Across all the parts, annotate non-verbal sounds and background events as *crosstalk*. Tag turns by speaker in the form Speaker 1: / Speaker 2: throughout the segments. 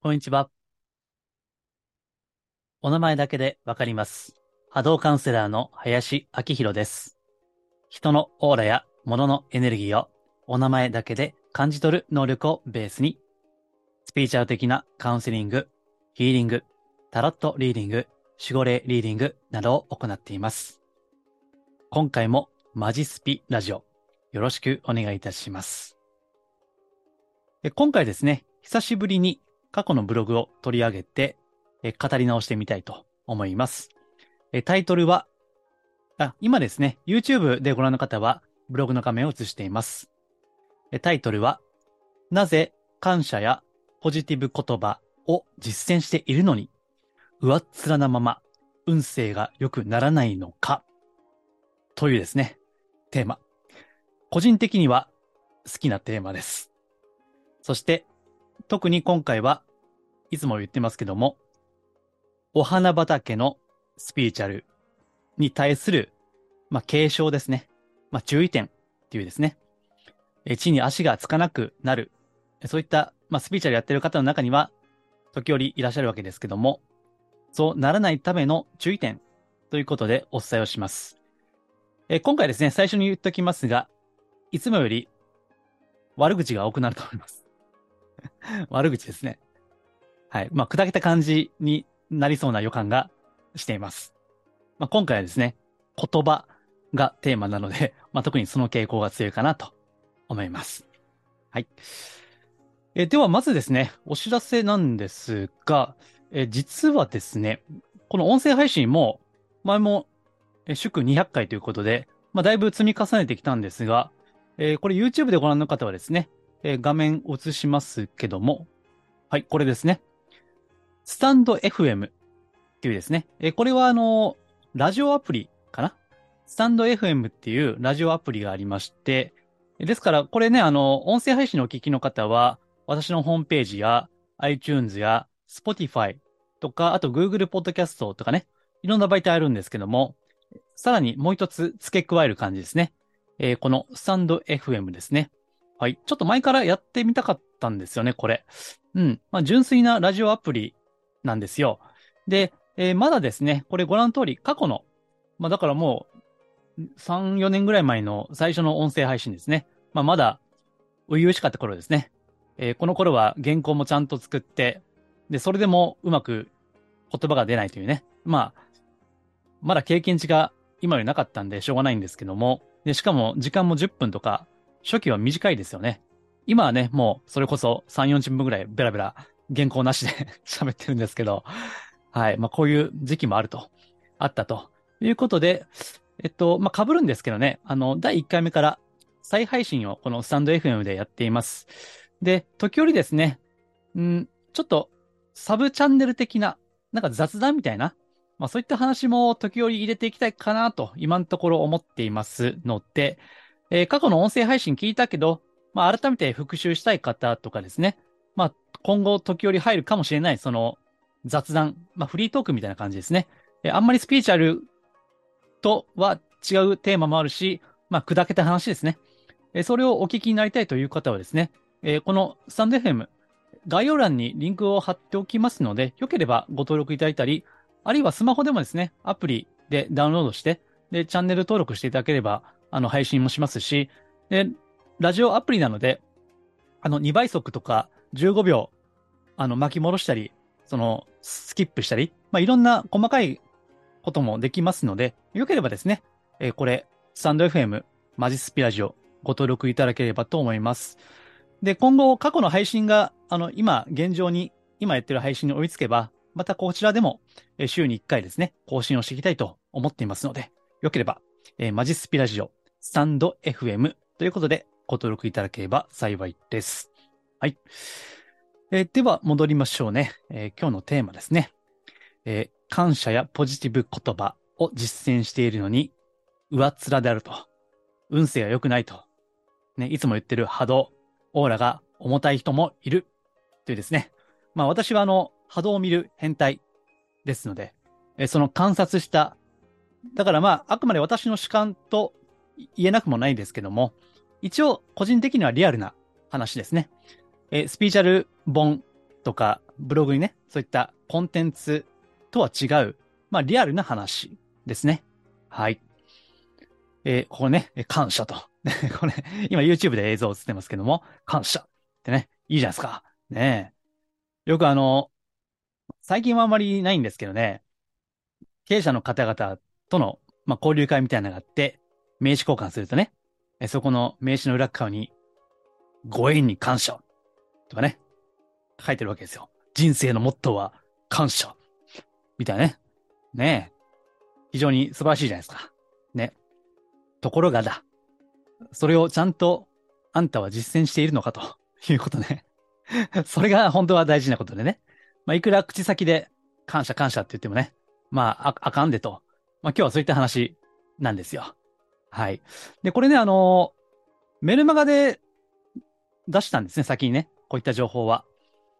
Speaker 1: こんにちは。お名前だけでわかります。波動カウンセラーの林明宏です。人のオーラや物のエネルギーをお名前だけで感じ取る能力をベースに、スピーチャル的なカウンセリング、ヒーリング、タロットリーディング、守護霊リーディングなどを行っています。今回もマジスピラジオ、よろしくお願いいたします。今回ですね、久しぶりに過去のブログを取り上げて、え語り直してみたいと思います。えタイトルは、あ、今ですね、YouTube でご覧の方はブログの画面を映しています。えタイトルは、なぜ感謝やポジティブ言葉を実践しているのに、上っ面なまま運勢が良くならないのか、というですね、テーマ。個人的には好きなテーマです。そして、特に今回はいつも言ってますけども、お花畑のスピーチャルに対する、まあ、継承ですね。まあ、注意点っていうですね。え地に足がつかなくなる。そういった、まあ、スピーチャルやってる方の中には、時折いらっしゃるわけですけども、そうならないための注意点ということでお伝えをします。え今回ですね、最初に言っておきますが、いつもより悪口が多くなると思います。*laughs* 悪口ですね。はい。まあ、砕けた感じになりそうな予感がしています。まあ、今回はですね、言葉がテーマなので、*laughs* まあ、特にその傾向が強いかなと思います。はい。えでは、まずですね、お知らせなんですが、え実はですね、この音声配信も、前も、え祝200回ということで、まあ、だいぶ積み重ねてきたんですが、えーこれ YouTube でご覧の方はですね、えー画面映しますけども、はい、これですね。スタンド FM っていうですね、えこれはあの、ラジオアプリかな？スタンド FM っていうラジオアプリがありまして、ですから、これね、あの、音声配信のお聞きの方は、私のホームページや iTunes や Spotify とか、あと Google Podcast とかね、いろんな媒体あるんですけども、さらにもう一つ付け加える感じですね。えーこのスタンド FM ですね。はい。ちょっと前からやってみたかったんですよね、これ。うん。まあ、純粋なラジオアプリなんですよ。で、えーまだですね、これご覧の通り、過去の、まあ、だからもう、3、4年ぐらい前の最初の音声配信ですね。まあ、まだ、初々しかった頃ですね。えーこの頃は原稿もちゃんと作って、で、それでもうまく言葉が出ないというね。まあ、まだ経験値が今よりなかったんでしょうがないんですけども、で、しかも時間も10分とか、初期は短いですよね。今はね、もうそれこそ3、40分ぐらいベラベラ原稿なしで *laughs* 喋ってるんですけど、はい。まあこういう時期もあると、あったということで、えっと、まあ被るんですけどね、あの、第1回目から再配信をこのスタンド FM でやっています。で、時折ですね、んちょっとサブチャンネル的な、なんか雑談みたいな、まあそういった話も時折入れていきたいかなと今のところ思っていますので、えー過去の音声配信聞いたけど、まあ改めて復習したい方とかですね、まあ今後時折入るかもしれないその雑談、まあフリートークみたいな感じですね。えあんまりスピーチャルとは違うテーマもあるし、まあ砕けた話ですね。えそれをお聞きになりたいという方はですね、えこのスタンド FM 概要欄にリンクを貼っておきますので、よければご登録いただいたり、あるいはスマホでもですね、アプリでダウンロードして、で、チャンネル登録していただければ、あの、配信もしますし、で、ラジオアプリなので、あの、2倍速とか15秒、あの、巻き戻したり、その、スキップしたり、まあ、いろんな細かいこともできますので、よければですね、えーこれ、スタンド FM、マジスピラジオ、ご登録いただければと思います。で、今後、過去の配信が、あの、今、現状に、今やってる配信に追いつけば、またこちらでも、週に1回ですね、更新をしていきたいと思っていますので、よければ、えーマジスピラジオ、スタンド FM ということで、ご登録いただければ幸いです。はい。えーでは、戻りましょうね。えー今日のテーマですね。えー感謝やポジティブ言葉を実践しているのに、上っ面であると。運勢が良くないと。ね、いつも言ってる波動、オーラが重たい人もいる。というですね。まあ私はあの、波動を見る変態ですので、えその観察した、だからまあ、あくまで私の主観と言えなくもないですけども、一応個人的にはリアルな話ですね。えースピーチャル本とかブログにね、そういったコンテンツとは違う、まあ、リアルな話ですね。はい。えー、ここね、感謝と。*laughs* これ、今 YouTube で映像映ってますけども、感謝ってね、いいじゃないですか。ねよくあの、最近はあんまりないんですけどね、経営者の方々との、まあ、交流会みたいなのがあって、名刺交換するとね、そこの名刺の裏側に、ご縁に感謝とかね、書いてるわけですよ。人生のモットーは感謝みたいなね。ねえ。非常に素晴らしいじゃないですか。ね。ところがだ。それをちゃんとあんたは実践しているのかということね。*laughs* それが本当は大事なことでね。まあ、いくら口先で感謝感謝って言ってもね、まあ、あ、あかんでと。まあ、今日はそういった話なんですよ。はい。で、これね、あの、メルマガで出したんですね、先にね。こういった情報は。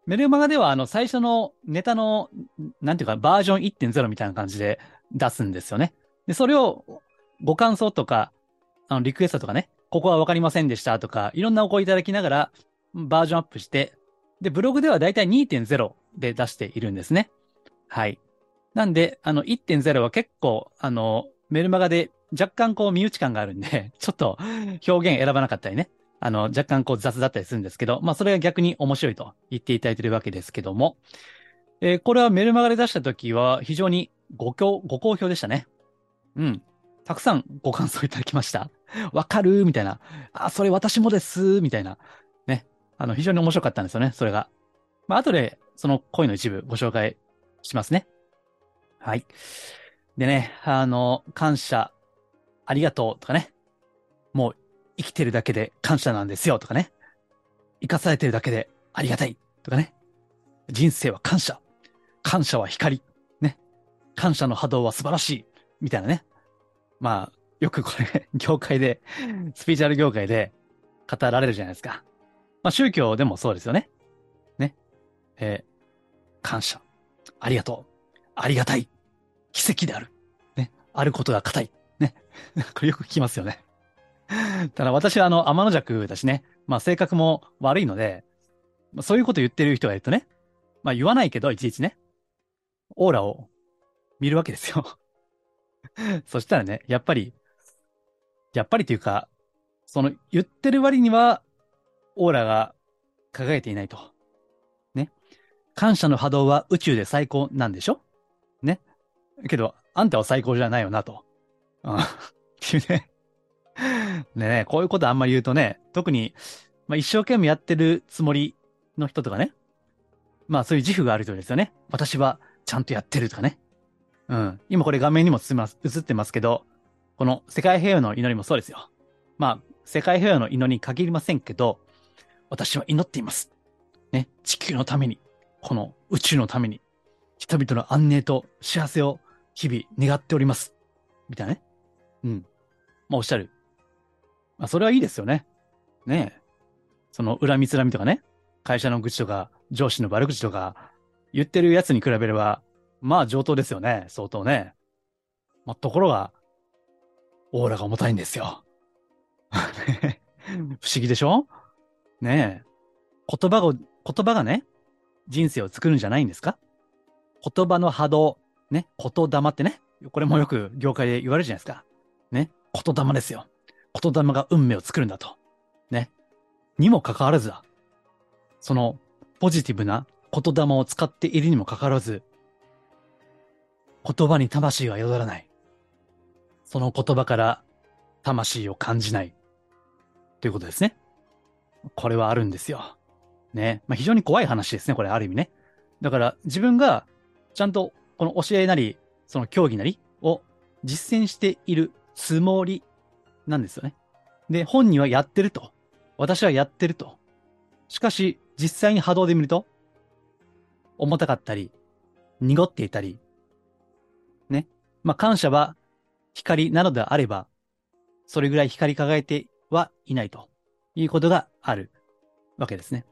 Speaker 1: メルマガでは、あの、最初のネタの、なんていうか、バージョン1.0みたいな感じで出すんですよね。で、それをご感想とか、あの、リクエストとかね、ここはわかりませんでしたとか、いろんなお声いただきながら、バージョンアップして、で、ブログではだいたい2.0で出しているんですね。はい。なんで、あの、1.0は結構、あの、メルマガで若干こう身内感があるんで、ちょっと表現選ばなかったりね、あの、若干こう雑だったりするんですけど、まあそれが逆に面白いと言っていただいているわけですけども、えー、これはメルマガで出した時は非常にご好、ご好評でしたね。うん。たくさんご感想いただきました。*laughs* わかるみたいな。あ、それ私もですみたいな。ね。あの、非常に面白かったんですよね、それが。まあ後でその声の一部ご紹介しますね。はい。でね、あの、感謝、ありがとうとかね。もう生きてるだけで感謝なんですよとかね。生かされてるだけでありがたいとかね。人生は感謝。感謝は光。ね。感謝の波動は素晴らしい。みたいなね。まあ、よくこれ、業界で、スピーチャル業界で語られるじゃないですか。まあ宗教でもそうですよね。ね。えー、感謝。ありがとう。ありがたい。奇跡である。ね。あることが硬い。ね。*laughs* これよく聞きますよね。*laughs* ただ私はあの、天の弱だしね。まあ性格も悪いので、まあそういうこと言ってる人がいるとね。まあ言わないけど、いちいちね。オーラを見るわけですよ。*laughs* そしたらね、やっぱり、やっぱりというか、その言ってる割には、オーラが輝いていないと。ね。感謝の波動は宇宙で最高なんでしょ？ね。けど、あんたは最高じゃないよなと。うん。っていうね。*laughs* ねこういうことあんまり言うとね、特に、まあ、一生懸命やってるつもりの人とかね。まあそういう自負がある人ですよね。私はちゃんとやってるとかね。うん。今これ画面にも映ってますけど、この世界平和の祈りもそうですよ。まあ、世界平和の祈りに限りませんけど、私は祈っています。ね。地球のために、この宇宙のために、人々の安寧と幸せを日々願っております。みたいなね。うん。まあおっしゃる。まあそれはいいですよね。ねえ。その恨みつらみとかね。会社の愚痴とか、上司の悪口とか、言ってるやつに比べれば、まあ上等ですよね。相当ね。まあ、ところが、オーラが重たいんですよ。*laughs* 不思議でしょ？ねえ。言葉を、言葉がね、人生を作るんじゃないんですか？言葉の波動、ね、言霊ってね、これもよく業界で言われるじゃないですか。ね、言霊ですよ。言霊が運命を作るんだと。ね。にもかかわらずだ。その、ポジティブな言霊を使っているにもかかわらず、言葉に魂が宿らない。その言葉から魂を感じない。ということですね。これはあるんですよ。ね。まあ、非常に怖い話ですね。これある意味ね。だから自分がちゃんとこの教えなり、その競技なりを実践しているつもりなんですよね。で、本人はやってると。私はやってると。しかし、実際に波動で見ると、重たかったり、濁っていたり、ね。まあ、感謝は光なのであれば、それぐらい光り輝いてはいないということがあるわけですね。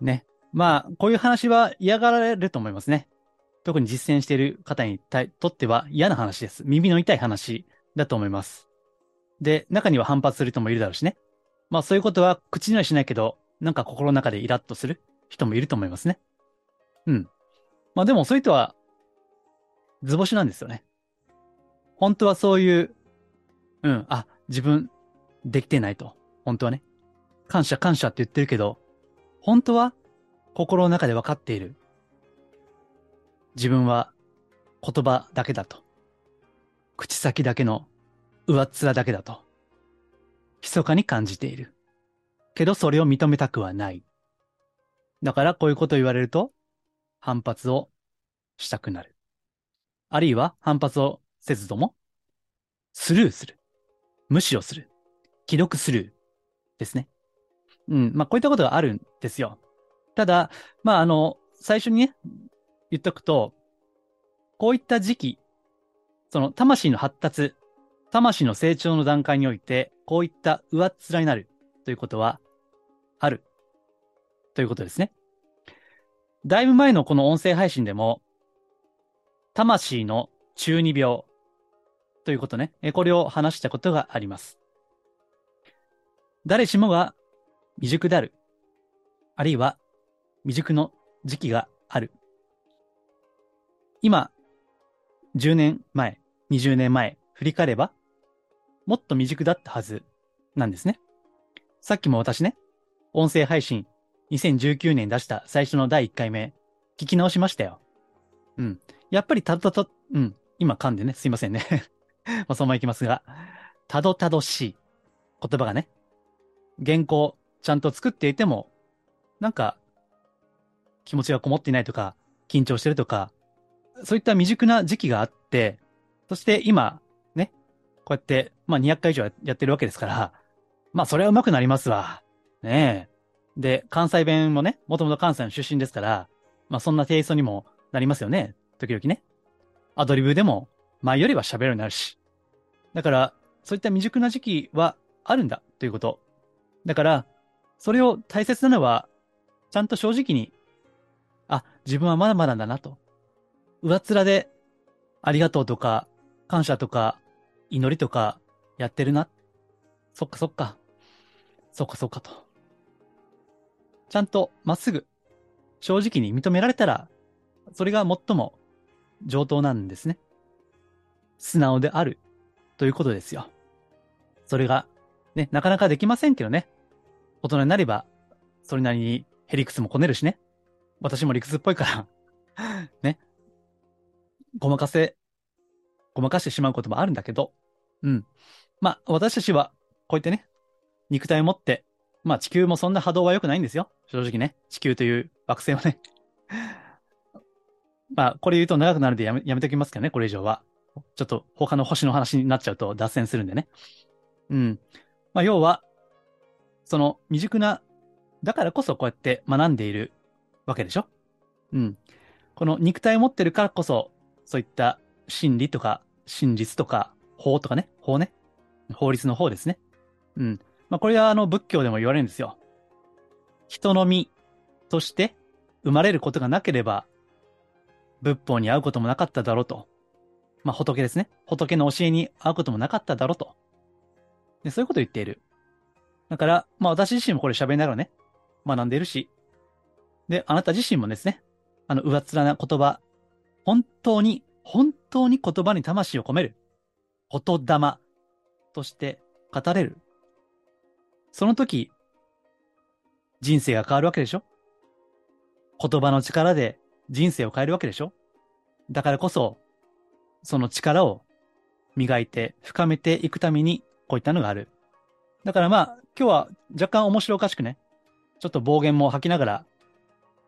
Speaker 1: ね。まあ、こういう話は嫌がられると思いますね。特に実践している方にとっては嫌な話です。耳の痛い話だと思います。で、中には反発する人もいるだろうしね。まあそういうことは口にはしないけど、なんか心の中でイラッとする人もいると思いますね。うん。まあでもそういう人は、図星なんですよね。本当はそういう、うん、あ、自分、できてないと。本当はね。感謝感謝って言ってるけど、本当は、心の中で分かっている。自分は、言葉だけだと。口先だけの上っ面だけだと。密かに感じている。けどそれを認めたくはない。だからこういうことを言われると、反発をしたくなる。あるいは反発をせずとも、スルーする。無視をする。既読スルーですね。うん。まあ、こういったことがあるんですよ。ただ、まあ、あの、最初にね、言っとくと、こういった時期、その魂の発達、魂の成長の段階において、こういった上っ面になるということは、ある。ということですね。だいぶ前のこの音声配信でも、魂の中二病ということね、これを話したことがあります。誰しもが未熟である。あるいは未熟の時期がある。今、10年前、20年前、振り返れば、もっと未熟だったはずなんですね。さっきも私ね、音声配信2019年出した最初の第1回目、聞き直しましたよ。うん。やっぱりたどたど、うん。今噛んでね、すいませんね。*laughs* まあ、そのままいきますが、たどたどしい言葉がね、原稿ちゃんと作っていても、なんか、気持ちがこもっていないとか、緊張してるとか、そういった未熟な時期があって、そして今、ね、こうやって、まあ200回以上やってるわけですから、まあそれは上手くなりますわ。ねえ。で、関西弁もね、もともと関西の出身ですから、まあそんなテイストにもなりますよね。時々ね。アドリブでも前よりは喋るようになるし。だから、そういった未熟な時期はあるんだということ。だから、それを大切なのは、ちゃんと正直に、あ、自分はまだまだだなと。上面で、ありがとうとか、感謝とか、祈りとか、やってるな。そっかそっか。そっかそっかと。ちゃんとまっすぐ、正直に認められたら、それが最も上等なんですね。素直であるということですよ。それが、ね、なかなかできませんけどね。大人になれば、それなりにヘリクスもこねるしね。私も理屈っぽいから、*laughs* ね。ごまかせ、ごまかしてしまうこともあるんだけど、うん。まあ、私たちは、こうやってね、肉体を持って、まあ地球もそんな波動は良くないんですよ。正直ね。地球という惑星はね。*laughs* まあ、これ言うと長くなるんでやめ、やめときますけどね、これ以上は。ちょっと他の星の話になっちゃうと脱線するんでね。うん。まあ、要は、その未熟な、だからこそこうやって学んでいるわけでしょうん。この肉体を持ってるからこそ、そういった真理とか真実とか法とかね、法ね。法律の方ですね。うん。まあ、これはあの仏教でも言われるんですよ。人の身として生まれることがなければ、仏法に会うこともなかっただろうと。まあ、仏ですね。仏の教えに会うこともなかっただろうと。でそういうことを言っている。だから、まあ私自身もこれ喋りながらね、学んでいるし、で、あなた自身もですね、あの、上っ面な言葉、本当に、本当に言葉に魂を込める。言霊として語れる。その時、人生が変わるわけでしょ？言葉の力で人生を変えるわけでしょ？だからこそ、その力を磨いて深めていくために、こういったのがある。だからまあ、今日は若干面白おかしくね、ちょっと暴言も吐きながら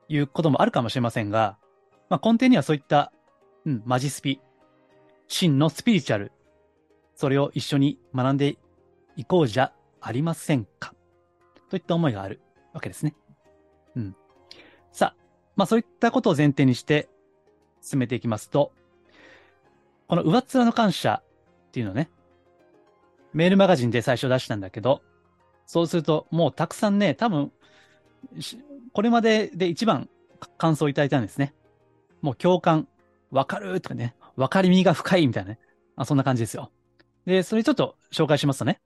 Speaker 1: 言うこともあるかもしれませんが、まあ根底にはそういった、うん、マジスピ、真のスピリチュアル、それを一緒に学んでいこうじゃありませんか？といった思いがあるわけですね。うん。さあ、まあそういったことを前提にして進めていきますと、この上っ面の感謝っていうのね、メールマガジンで最初出したんだけど、そうするともうたくさんね、多分、これまでで一番感想をいただいたんですね。もう共感、わかるとかね、わかりみが深いみたいなね。あそんな感じですよ。で、それちょっと紹介しますとね。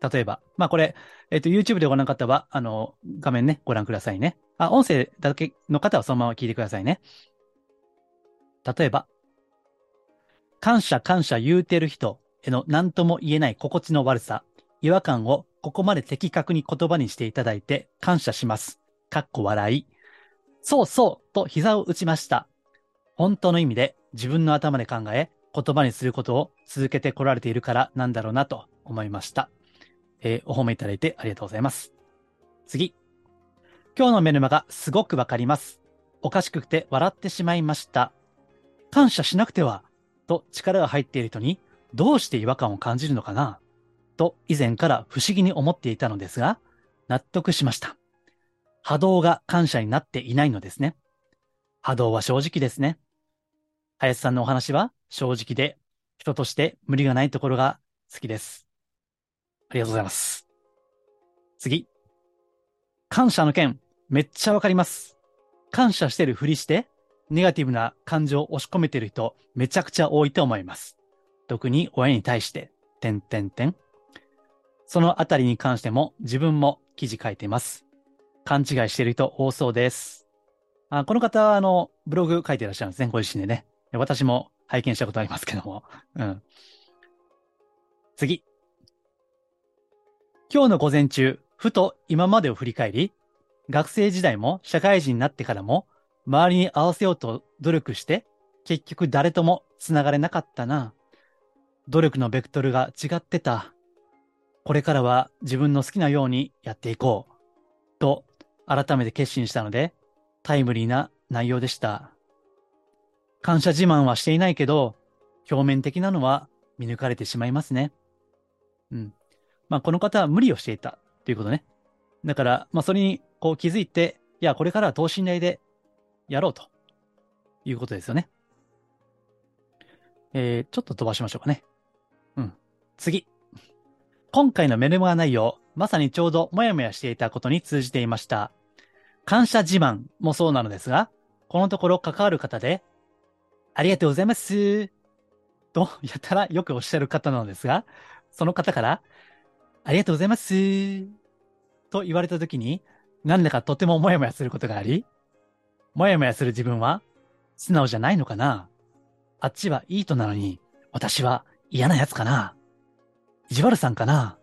Speaker 1: 例えば、まあこれ、えっ、と、YouTube でご覧の方は、あの、画面ね、ご覧くださいね。あ、音声だけの方はそのまま聞いてくださいね。例えば、感謝感謝言うてる人への何とも言えない心地の悪さ、違和感をここまで的確に言葉にしていただいて感謝します。かっこ笑い。そうそうと膝を打ちました。本当の意味で自分の頭で考え、言葉にすることを続けてこられているからなんだろうなと思いました。えー、お褒めいただいてありがとうございます。次。今日のメルマがすごくわかります。おかしくて笑ってしまいました。感謝しなくては、と力が入っている人にどうして違和感を感じるのかな、と以前から不思議に思っていたのですが、納得しました。波動が感謝になっていないのですね。波動は正直ですね。林さんのお話は正直で、人として無理がないところが好きです。ありがとうございます。次。感謝の件、めっちゃわかります。感謝してるふりして、ネガティブな感情を押し込めてる人、めちゃくちゃ多いと思います。特に親に対して、点点点。そのあたりに関しても自分も記事書いてます。勘違いしてる人多そうです。あこの方は、あの、ブログ書いてらっしゃるんですね、ご自身でね。私も拝見したことありますけども。*laughs* うん。次。今日の午前中、ふと今までを振り返り、学生時代も社会人になってからも、周りに合わせようと努力して、結局誰とも繋がれなかったな。努力のベクトルが違ってた。これからは自分の好きなようにやっていこう。と、改めて決心したので、タイムリーな内容でした。感謝自慢はしていないけど、表面的なのは見抜かれてしまいますね。うん。まあ、この方は無理をしていたということね。だから、まあ、それにこう気づいて、いや、これからは等身大でやろうということですよね。えー、ちょっと飛ばしましょうかね。うん。次。今回のメルマガ内容、まさにちょうどもやもやしていたことに通じていました。感謝自慢もそうなのですが、このところ関わる方で、ありがとうございます。と、やたらよくおっしゃる方なのですが、その方から、ありがとうございます。と言われたときに、なんだかとてももやもやすることがあり、もやもやする自分は素直じゃないのかなあっちはいい人なのに、私は嫌な奴かな意地悪さんかな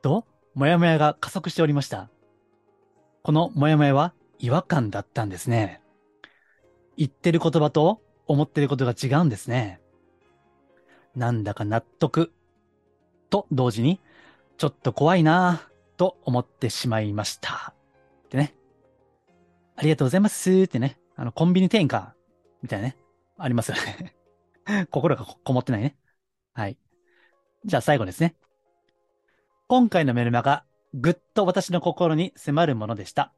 Speaker 1: と、もやもやが加速しておりました。このもやもやは違和感だったんですね。言ってる言葉と思ってることが違うんですね。なんだか納得。と同時に、ちょっと怖いなぁと思ってしまいました。ってね。ありがとうございますってね。あの、コンビニ店員か。みたいなね。ありますよね *laughs* 心がこもってないね。はい。じゃあ最後ですね。今回のメルマガ、ぐっと私の心に迫るものでした。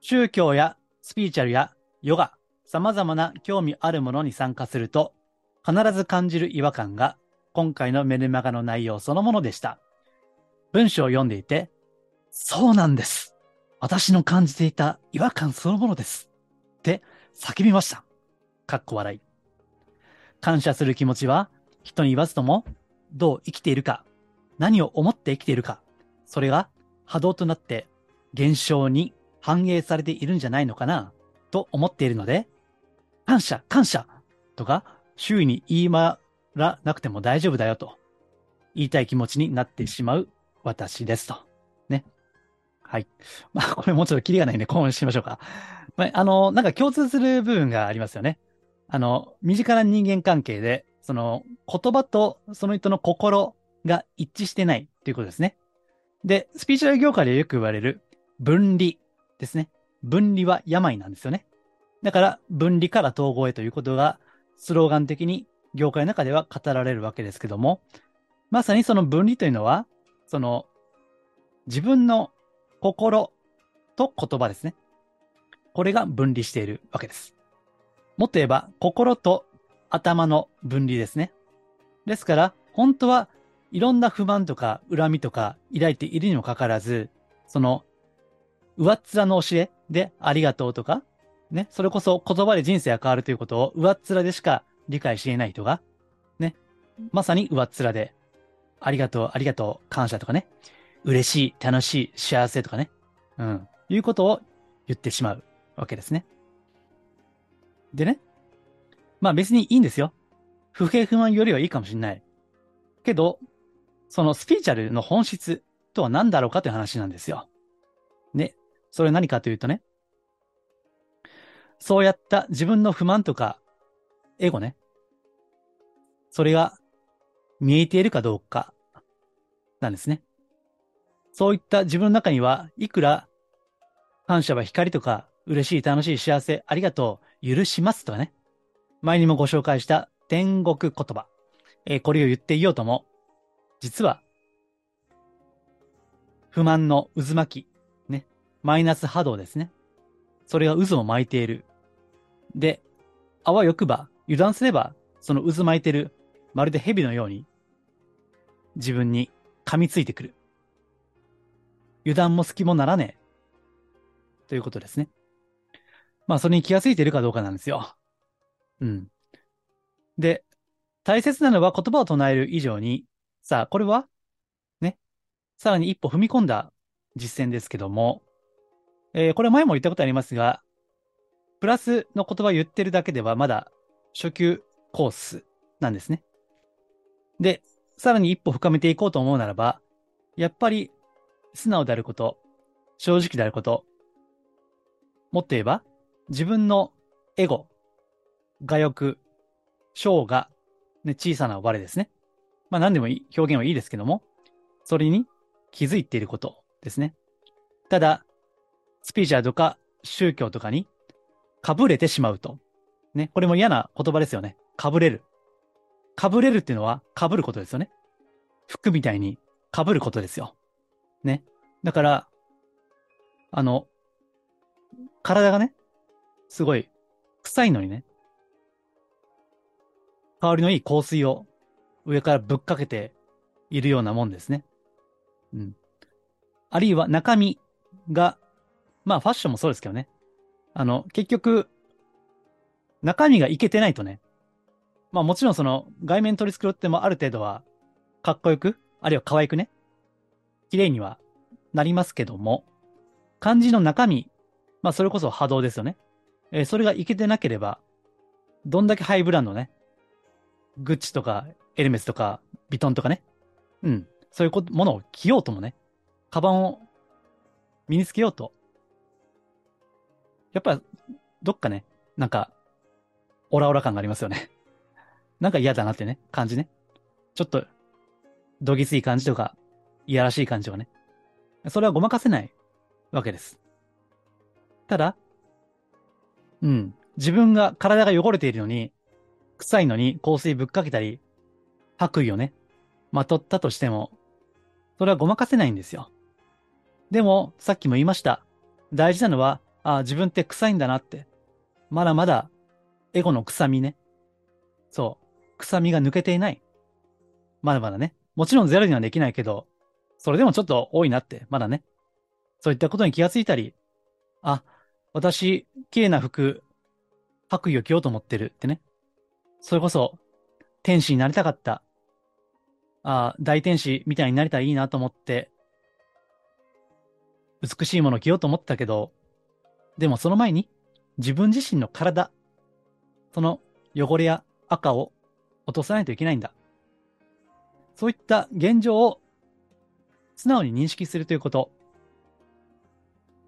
Speaker 1: 宗教やスピーチャルやヨガ、様々な興味あるものに参加すると、必ず感じる違和感が今回のメルマガの内容そのものでした。文章を読んでいて、そうなんです。私の感じていた違和感そのものです。って叫びました。かっこ笑い。感謝する気持ちは人に言わずともどう生きているか、何を思って生きているか、それが波動となって現象に反映されているんじゃないのかなと思っているので、感謝、感謝とか周囲に言い回らなくても大丈夫だよと言いたい気持ちになってしまう私ですと。ね。はい。まあ、*laughs* これもうちょっとキリがないんで、今後しましょうか。まあ、あの、なんか共通する部分がありますよね。あの、身近な人間関係で、その言葉とその人の心が一致してないっていうことですね。で、スピーチュアル業界でよく言われる分離ですね。分離は病なんですよね。だから分離から統合へということがスローガン的に業界の中では語られるわけですけども、まさにその分離というのはその、自分の心と言葉ですね。これが分離しているわけです。もっと言えば、心と頭の分離ですね。ですから、本当はいろんな不満とか恨みとか抱いているにもかかわらず、その、上っ面の教えでありがとうとか、ね、それこそ言葉で人生が変わるということを上っ面でしか理解し得ない人が、ね、まさに上っ面でありがとう、ありがとう、感謝とかね、嬉しい、楽しい、幸せとかね。うん。いうことを言ってしまうわけですね。でね。まあ別にいいんですよ。不平不満よりはいいかもしれない。けど、そのスピーチャルの本質とは何だろうかという話なんですよ。ね。それ何かというとね。そうやった自分の不満とか、エゴね。それが見えているかどうか、なんですね。そういった自分の中には、いくら感謝は光とか、嬉しい、楽しい、幸せ、ありがとう、許しますとかね。前にもご紹介した天国言葉。えー、これを言っていようとも、実は、不満の渦巻き、ね。マイナス波動ですね。それが渦を巻いている。で、あわよくば、油断すれば、その渦巻いてる、まるで蛇のように、自分に噛みついてくる。油断も隙もならねえ。ということですね。まあ、それに気がついているかどうかなんですよ。うん。で、大切なのは言葉を唱える以上に、さあ、これは、ね、さらに一歩踏み込んだ実践ですけども、えー、これは前も言ったことありますが、プラスの言葉を言ってるだけではまだ初級コースなんですね。で、さらに一歩深めていこうと思うならば、やっぱり素直であること、正直であること、もっと言えば、自分のエゴ、我欲、小が、ね、小さな我ですね。まあ何でもいい、表現はいいですけども、それに気づいていることですね。ただ、スピーチャーとか宗教とかにかぶれてしまうと。ね、これも嫌な言葉ですよね。かぶれる。かぶれるっていうのはかぶることですよね。服みたいにかぶることですよ。ね。だから、あの、体がね、すごい臭いのにね、香りのいい香水を上からぶっかけているようなもんですね。うん。あるいは中身が、まあファッションもそうですけどね。あの、結局、中身がいけてないとね、まあもちろんその外面取り繕ってもある程度はかっこよく、あるいは可愛くね、綺麗にはなりますけども、漢字の中身、まあそれこそ波動ですよね。えー、それがいけてなければ、どんだけハイブランドね、グッチとかエルメスとかビトンとかね、うん、そういうものを着ようともね、カバンを身につけようと、やっぱどっかね、なんか、オラオラ感がありますよね。*laughs* なんか嫌だなってね、感じね。ちょっと、どぎつい感じとか、いやらしい感じとかね。それはごまかせないわけです。ただ、うん。自分が体が汚れているのに、臭いのに香水ぶっかけたり、白衣をね、まとったとしても、それはごまかせないんですよ。でも、さっきも言いました。大事なのは、ああ、自分って臭いんだなって。まだまだ、エゴの臭みね。そう。臭みが抜けていない。まだまだね。もちろんゼロにはできないけど、それでもちょっと多いなって、まだね。そういったことに気がついたり、あ、私、綺麗な服、白衣を着ようと思ってるってね。それこそ、天使になりたかった。あ大天使みたいになれたらいいなと思って、美しいものを着ようと思ったけど、でもその前に、自分自身の体、その汚れや赤を落とさないといけないんだ。そういった現状を素直に認識するということ。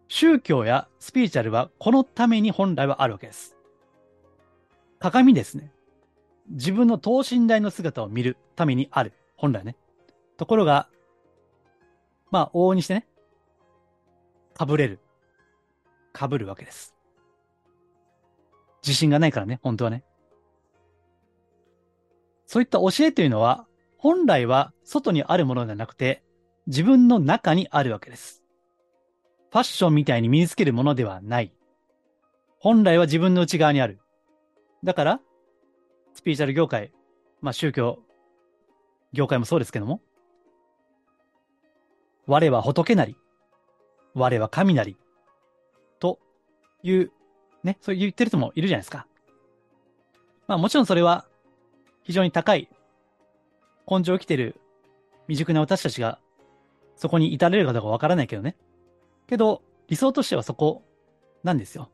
Speaker 1: 宗教やスピリチュアルはこのために本来はあるわけです。鏡ですね。自分の等身大の姿を見るためにある。本来ね。ところが、まあ、往々にしてね、かぶれる。かぶるわけです。自信がないからね、本当はね。そういった教えというのは、本来は外にあるものではなくて、自分の中にあるわけです。ファッションみたいに身につけるものではない。本来は自分の内側にある。だから、スピーチャル業界、まあ宗教、業界もそうですけども、我は仏なり、我は神なり、いう、ね、そう言ってる人もいるじゃないですか。まあもちろんそれは、非常に高い根性を生きてる未熟な私たちがそこに至れるかどうかわからないけどね。けど、理想としてはそこなんですよ。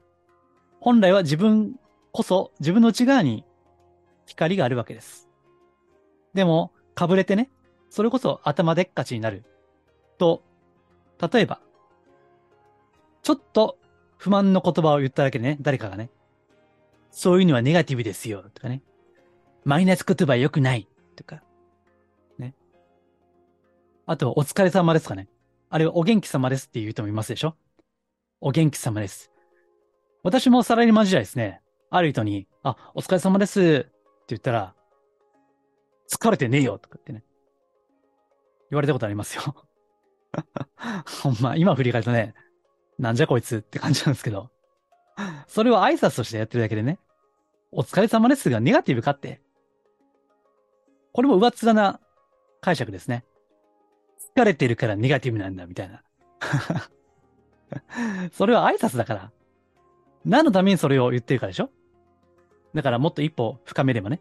Speaker 1: 本来は自分こそ、自分の内側に光があるわけです。でも、かぶれてね、それこそ頭でっかちになる。と、例えば、ちょっと不満の言葉を言っただけでね、誰かがね、そういうのはネガティブですよ、とかね。マイナス言葉良くない、とか。ね。あと、お疲れ様ですかね。あれはお元気様ですっていう人もいますでしょお元気様です。私もサラリーマン時代ですね。ある人に、あ、お疲れ様ですって言ったら、疲れてねえよとかってね。言われたことありますよ。*laughs* ほんま、今振り返るとね、なんじゃこいつって感じなんですけど。それを挨拶としてやってるだけでね、お疲れ様ですがネガティブかって。これも上っ面な解釈ですね。疲れてるからネガティブなんだ、みたいな。*laughs* それは挨拶だから。何のためにそれを言ってるかでしょだからもっと一歩深めればね。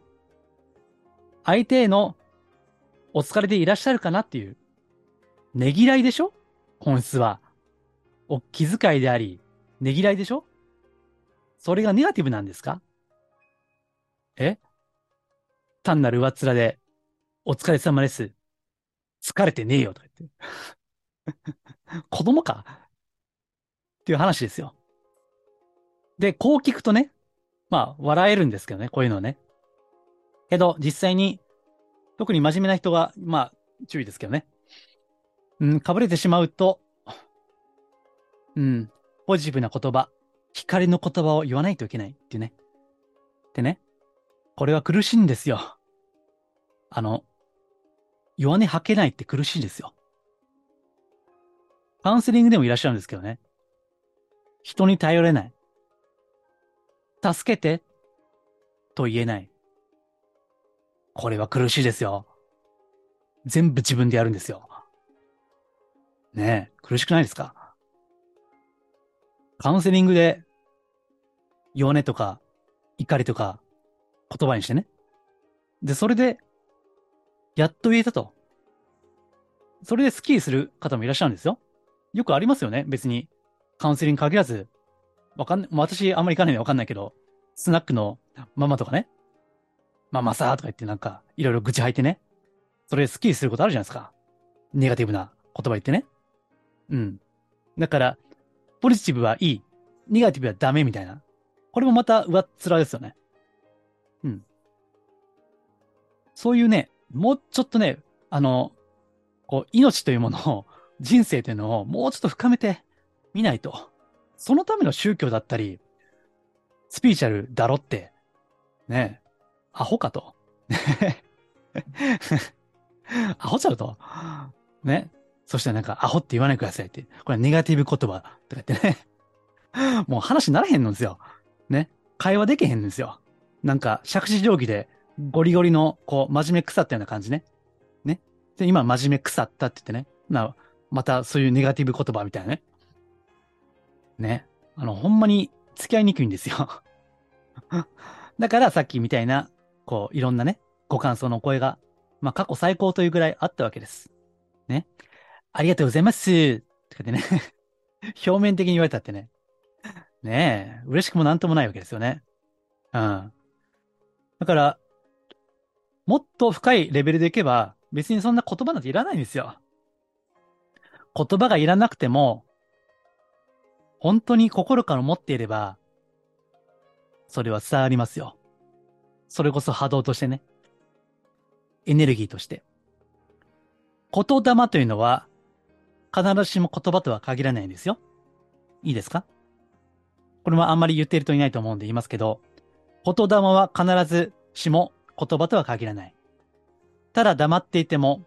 Speaker 1: 相手へのお疲れでいらっしゃるかなっていう、ねぎらいでしょ？本質は。お気遣いであり、ねぎらいでしょ？それがネガティブなんですか？え？単なる上っ面で、お疲れ様です。疲れてねえよとか言って。*laughs* 子供か？っていう話ですよ。で、こう聞くとね、まあ、笑えるんですけどね、こういうのはね。けど、実際に、特に真面目な人は、まあ、注意ですけどね。うん、かぶれてしまうと、うん、ポジティブな言葉、光の言葉を言わないといけないっていうね。でね、これは苦しいんですよ。あの、弱音吐けないって苦しいんですよ。カウンセリングでもいらっしゃるんですけどね。人に頼れない。助けてと言えない。これは苦しいですよ。全部自分でやるんですよ。ねえ、苦しくないですか？カウンセリングで、弱音とか、怒りとか、言葉にしてね。で、それで、やっと言えたと。それでスッキリする方もいらっしゃるんですよ。よくありますよね。別に、カウンセリング限らず、わかん、私あんまり行かないのでわかんないけど、スナックのママとかね、ママさーとか言ってなんか、いろいろ愚痴吐いてね、それでスッキリすることあるじゃないですか。ネガティブな言葉言ってね。うん。だから、ポジティブはいい。ネガティブはダメみたいな。これもまた上っ面ですよね。うん。そういうね、もうちょっとね、あの、こう、命というものを、*laughs* 人生というのをもうちょっと深めてみないと。そのための宗教だったり、スピーチャルだろって、ねアホかと。*laughs* アホちゃうと。ね。そしたらなんか、アホって言わないでくださいって。これはネガティブ言葉とか言ってね。*laughs* もう話にならへんのですよ。ね。会話できへんんですよ。なんか、借子定規で、ゴリゴリの、こう、真面目腐ったような感じね。ね。で、今、真面目腐ったって言ってね。な、また、そういうネガティブ言葉みたいなね。ね。あの、ほんまに付き合いにくいんですよ。*laughs* だから、さっきみたいな、こう、いろんなね、ご感想の声が、まあ、過去最高というぐらいあったわけです。ね。ありがとうございます。とかってね *laughs* 表面的に言われたってね。ねえ、嬉しくもなんともないわけですよね。うん。だから、もっと深いレベルでいけば、別にそんな言葉なんていらないんですよ。言葉がいらなくても、本当に心から持っていれば、それは伝わりますよ。それこそ波動としてね。エネルギーとして。言霊というのは、必ずしも言葉とは限らないんですよ。いいですか？これもあんまり言っている人いないと思うんで言いますけど、言霊は必ずしも言葉とは限らない。ただ黙っていても、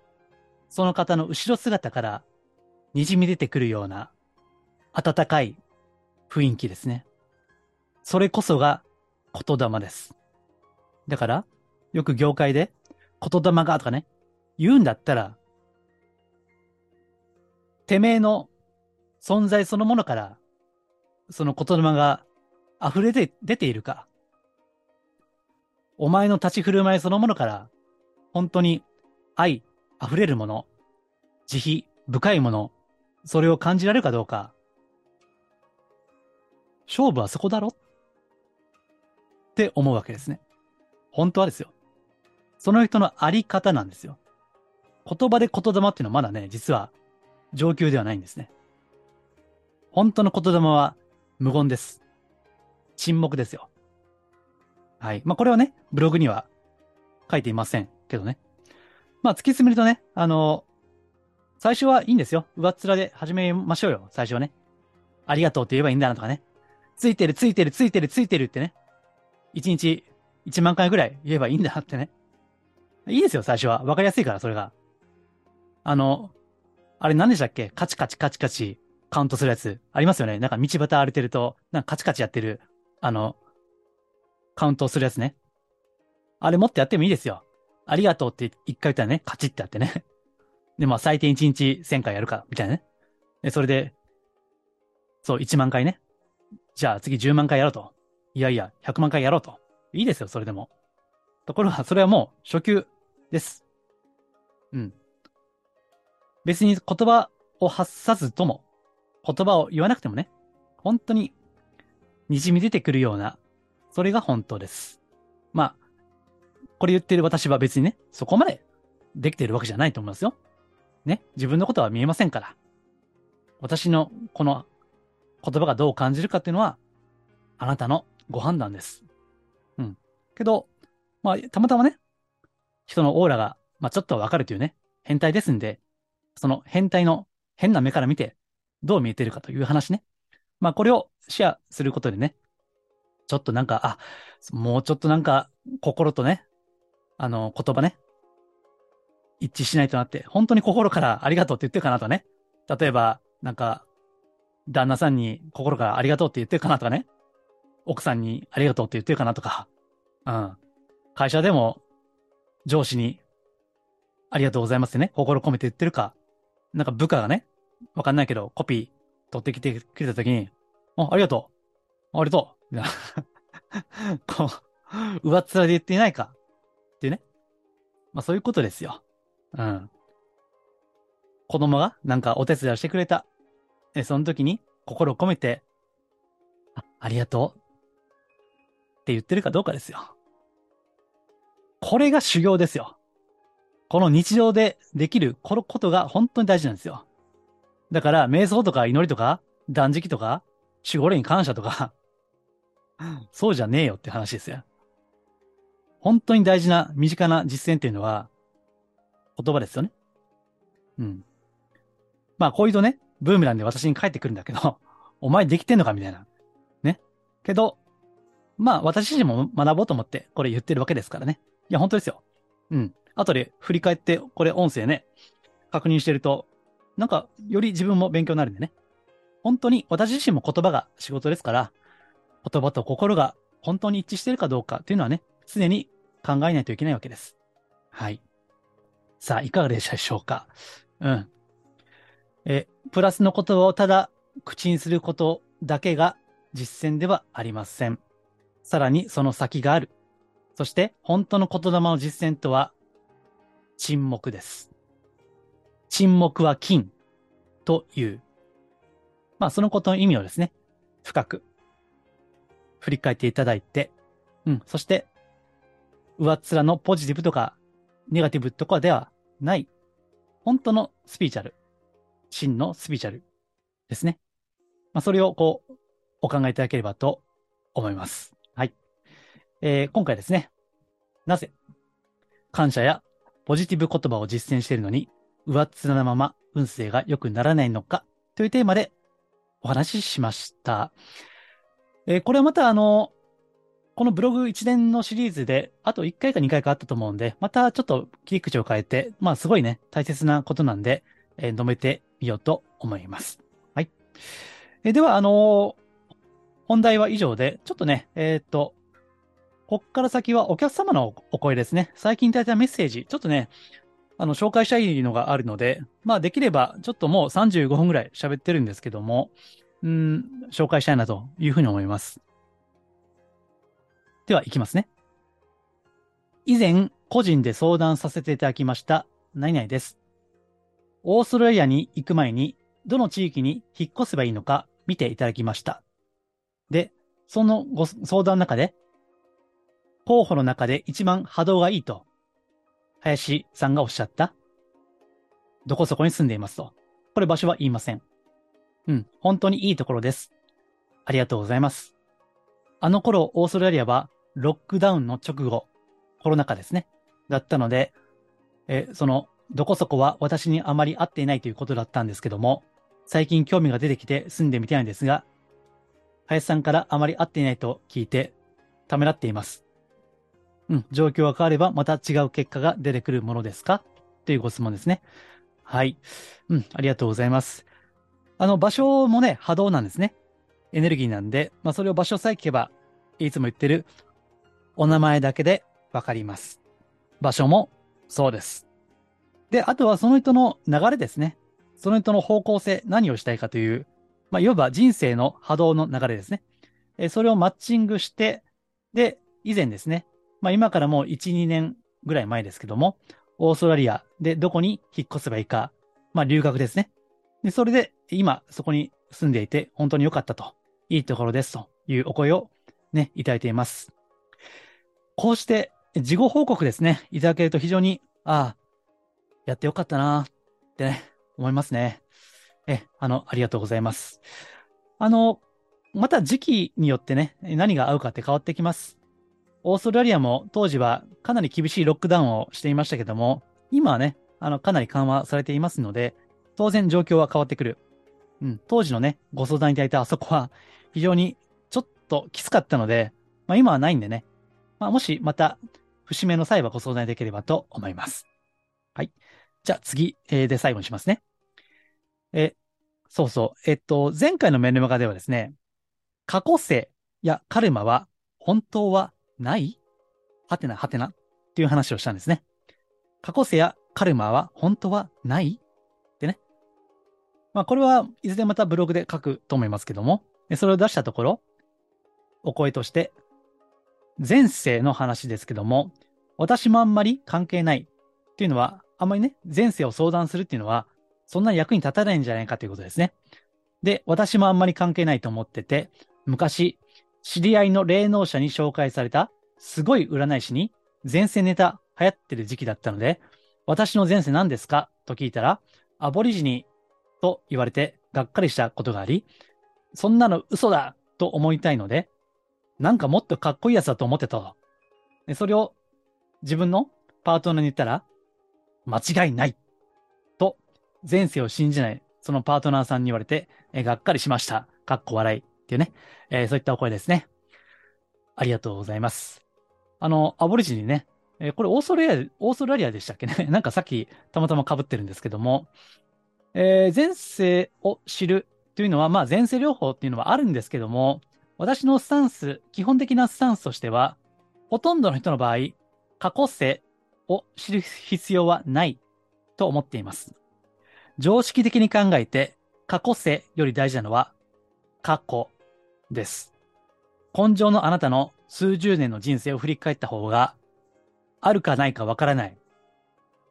Speaker 1: その方の後ろ姿から滲み出てくるような温かい雰囲気ですね。それこそが言霊です。だから、よく業界で言霊がとかね、言うんだったら、てめえの存在そのものからその言霊が溢れて出ているか、お前の立ち振る舞いそのものから、本当に愛溢れるもの、慈悲深いもの、それを感じられるかどうか、勝負はそこだろ？って思うわけですね。本当はですよ。その人のあり方なんですよ。言葉で言霊っていうのはまだね、実は上級ではないんですね。本当の言霊は無言です。沈黙ですよ。はい。まあ、これはね、ブログには書いていませんけどね。まあ、突き詰めるとね、あの、最初はいいんですよ。上っ面で始めましょうよ、最初はね。ありがとうって言えばいいんだなとかね。ついてる、ついてる、ついてる、ついてるってね。一日1万回ぐらい言えばいいんだってね。いいですよ、最初は。わかりやすいから、それが。あの、あれ何でしたっけ？カチカチカチカチカウントするやつ。ありますよね。なんか道端歩いてると、なんかカチカチやってる、あの、カウントするやつね。あれもっとやってもいいですよ。ありがとうって一回言ったらね、カチってやってね。*laughs* で、まあ最低1日1000回やるか、みたいなね。で、それで、そう、1万回ね。じゃあ次10万回やろうと。いやいや、100万回やろうと。いいですよ、それでも。ところが、それはもう初級です。うん。別に言葉を発さずとも、言葉を言わなくてもね、本当に滲み出てくるような、それが本当です。まあ、これ言ってる私は別にね、そこまでできてるわけじゃないと思いますよ。ね、自分のことは見えませんから。私のこの言葉がどう感じるかっていうのは、あなたのご判断です。うん。けど、まあ、たまたまね、人のオーラが、まあ、ちょっとわかるというね、変態ですんで、その変態の変な目から見て、どう見えてるかという話ね。まあ、これをシェアすることでね、ちょっとなんか、あ、もうちょっとなんか、心とね、あの、言葉ね、一致しないとなって、本当に心からありがとうって言ってるかなとね。例えば、なんか、旦那さんに心からありがとうって言ってるかなとかね。奥さんにありがとうって言ってるかなとか。うん。会社でも上司にありがとうございますってね、心込めて言ってるか。なんか部下がね、わかんないけど、コピー取ってきてくれたときに、あ、ありがとう。ありがとう。みたいな。*laughs* こう、上っ面で言っていないか。っていうね。まあそういうことですよ。うん。子供がなんかお手伝いしてくれた。え、その時に心を込めて、あ、ありがとう。って言ってるかどうかですよ。これが修行ですよ。この日常でできるこのことが本当に大事なんですよ。だから、瞑想とか祈りとか、断食とか、守護霊に感謝とかそうじゃねえよって話ですよ。本当に大事な身近な実践っていうのは、言葉ですよね。うん。まあ、こういうとね、ブーメランで私に帰ってくるんだけど、*laughs* お前できてんのかみたいな。ね。けど、まあ、私自身も学ぼうと思ってこれ言ってるわけですからね。いや、本当ですよ。うん。後で振り返って、これ音声ね、確認してると、なんか、より自分も勉強になるんでね。本当に私自身も言葉が仕事ですから、言葉と心が本当に一致してるかどうかっていうのはね、常に考えないといけないわけです。はい。さあ、いかがでしたでしょうかうん。え、プラスの言葉をただ口にすることだけが実践ではありません。さらにその先がある。そして本当の言霊の実践とは沈黙です。沈黙は金という。まあそのことの意味をですね、深く振り返っていただいて、うん、そして上っ面のポジティブとかネガティブとかではない、本当のスピーチャル、真のスピーチャルですね。まあ、それをこう、お考えいただければと思います。はい。えー、今回ですね、なぜ、感謝やポジティブ言葉を実践しているのに、上っ面なまま運勢が良くならないのかというテーマでお話ししました。えー、これはまたあの、このブログ一連のシリーズで、あと1回か2回かあったと思うんで、またちょっと切り口を変えて、まあすごいね、大切なことなんで、えー、述べてみようと思います。はい。えー、では、あのー、本題は以上で、ちょっとね、えっ、と、こっから先はお客様のお声ですね。最近いただいたメッセージ、ちょっとね、あの、紹介したいのがあるので、まあ、できれば、ちょっともう35分ぐらい喋ってるんですけども、うん、紹介したいなというふうに思います。では、いきますね。以前、個人で相談させていただきました、何々です。オーストラリアに行く前に、どの地域に引っ越せばいいのか見ていただきました。で、そのご相談の中で、候補の中で一番波動がいいと、林さんがおっしゃった、どこそこに住んでいますと。これ場所は言いません。うん、本当にいいところです。ありがとうございます。あの頃、オーストラリアはロックダウンの直後、コロナ禍ですね。だったので、え、その、どこそこは私にあまり合っていないということだったんですけども、最近興味が出てきて住んでみたいんですが、林さんからあまり合っていないと聞いて、ためらっています。うん、状況が変わればまた違う結果が出てくるものですか？というご質問ですね。はい。うん、ありがとうございます。あの、場所もね、波動なんですね。エネルギーなんで、まあ、それを場所さえ聞けば、いつも言ってる、お名前だけでわかります。場所もそうです。で、あとはその人の流れですね。その人の方向性、何をしたいかという、まあ、いわば人生の波動の流れですね。えそれをマッチングして、で、以前ですね、まあ、今からもう1、2年ぐらい前ですけども、オーストラリアでどこに引っ越せばいいか、まあ、留学ですね。で、それで今そこに住んでいて本当に良かったと、いいところですというお声をね、いただいています。こうして事後報告ですね、いただけると非常に、ああ、やってよかったなってね、思いますね。え、あの、ありがとうございます。あの、また時期によってね、何が合うかって変わってきます。オーストラリアも当時はかなり厳しいロックダウンをしていましたけども、今はね、あの、かなり緩和されていますので、当然状況は変わってくる。うん、当時のね、ご相談いただいたあそこは非常にちょっときつかったので、まあ今はないんでね、まあもしまた節目の際はご相談できればと思います。はい。じゃあ次、えー、で最後にしますね。え、そうそう。えっと、前回のメルマガではですね、過去世やカルマは本当はない？はてなはてな？っていう話をしたんですね。過去世やカルマは本当はない？ってね。まあこれはいずれまたブログで書くと思いますけども、それを出したところ、お声として、前世の話ですけども、私もあんまり関係ないっていうのは、あんまりね、前世を相談するっていうのは、そんなに役に立たないんじゃないかということですね。で、私もあんまり関係ないと思ってて、昔、知り合いの霊能者に紹介された、すごい占い師に、前世ネタ流行ってる時期だったので、私の前世何ですか？と聞いたら、アボリジニと言われてがっかりしたことがあり、そんなの嘘だ！と思いたいので、なんかもっとかっこいいやつだと思ってたで、それを自分のパートナーに言ったら、間違いない！と、前世を信じないそのパートナーさんに言われて、え、がっかりしました。かっこ笑い。っていうね、えー、そういったお声ですね。ありがとうございます。あの、アボリジニね、えー、これオーストラリア、オーストラリアでしたっけね？*laughs* なんかさっきたまたま被ってるんですけども、えー、前世を知るというのは、まあ前世療法っていうのはあるんですけども、私のスタンス、基本的なスタンスとしては、ほとんどの人の場合、過去世を知る必要はないと思っています。常識的に考えて、過去世より大事なのは、過去です。根性のあなたの数十年の人生を振り返った方が、あるかないかわからない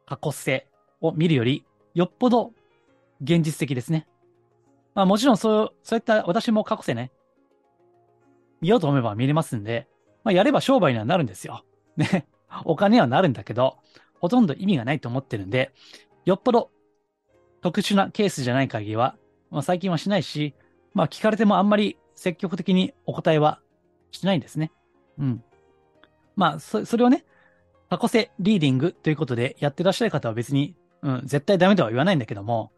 Speaker 1: 過去世を見るより、よっぽど現実的ですね。まあもちろんそう、そういった私も過去世ね、見ようと思えば見れますんで、まあ、やれば商売にはなるんですよ。*laughs* ね。お金はなるんだけど、ほとんど意味がないと思ってるんで、よっぽど特殊なケースじゃない限りは、まあ、最近はしないし、まあ聞かれてもあんまり積極的にお答えはしないんですね。うん。まあ、そそれをね、過去性リーディングということでやってらっしゃる方は別に、うん、絶対ダメとは言わないんだけども、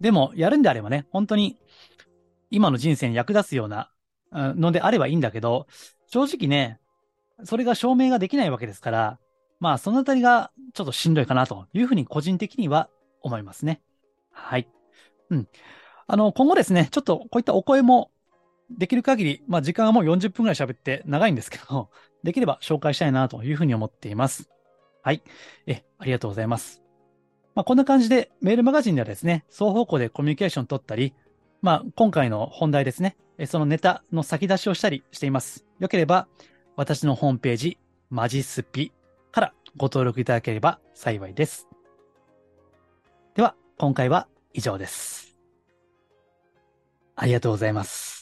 Speaker 1: でも、やるんであればね、本当に今の人生に役立つようなのであればいいんだけど、正直ね、それが証明ができないわけですから、まあ、そのあたりがちょっとしんどいかなというふうに個人的には思いますね。はい。うん。あの、今後ですね、ちょっとこういったお声もできる限り、まあ時間はもう40分ぐらい喋って長いんですけど、*laughs* できれば紹介したいなというふうに思っています。はい。え、ありがとうございます。まあこんな感じでメールマガジンではですね、双方向でコミュニケーション取ったり、まあ今回の本題ですね、そのネタの先出しをしたりしています。よければ、私のホームページ、マジスピからご登録いただければ幸いです。では、今回は以上です。ありがとうございます。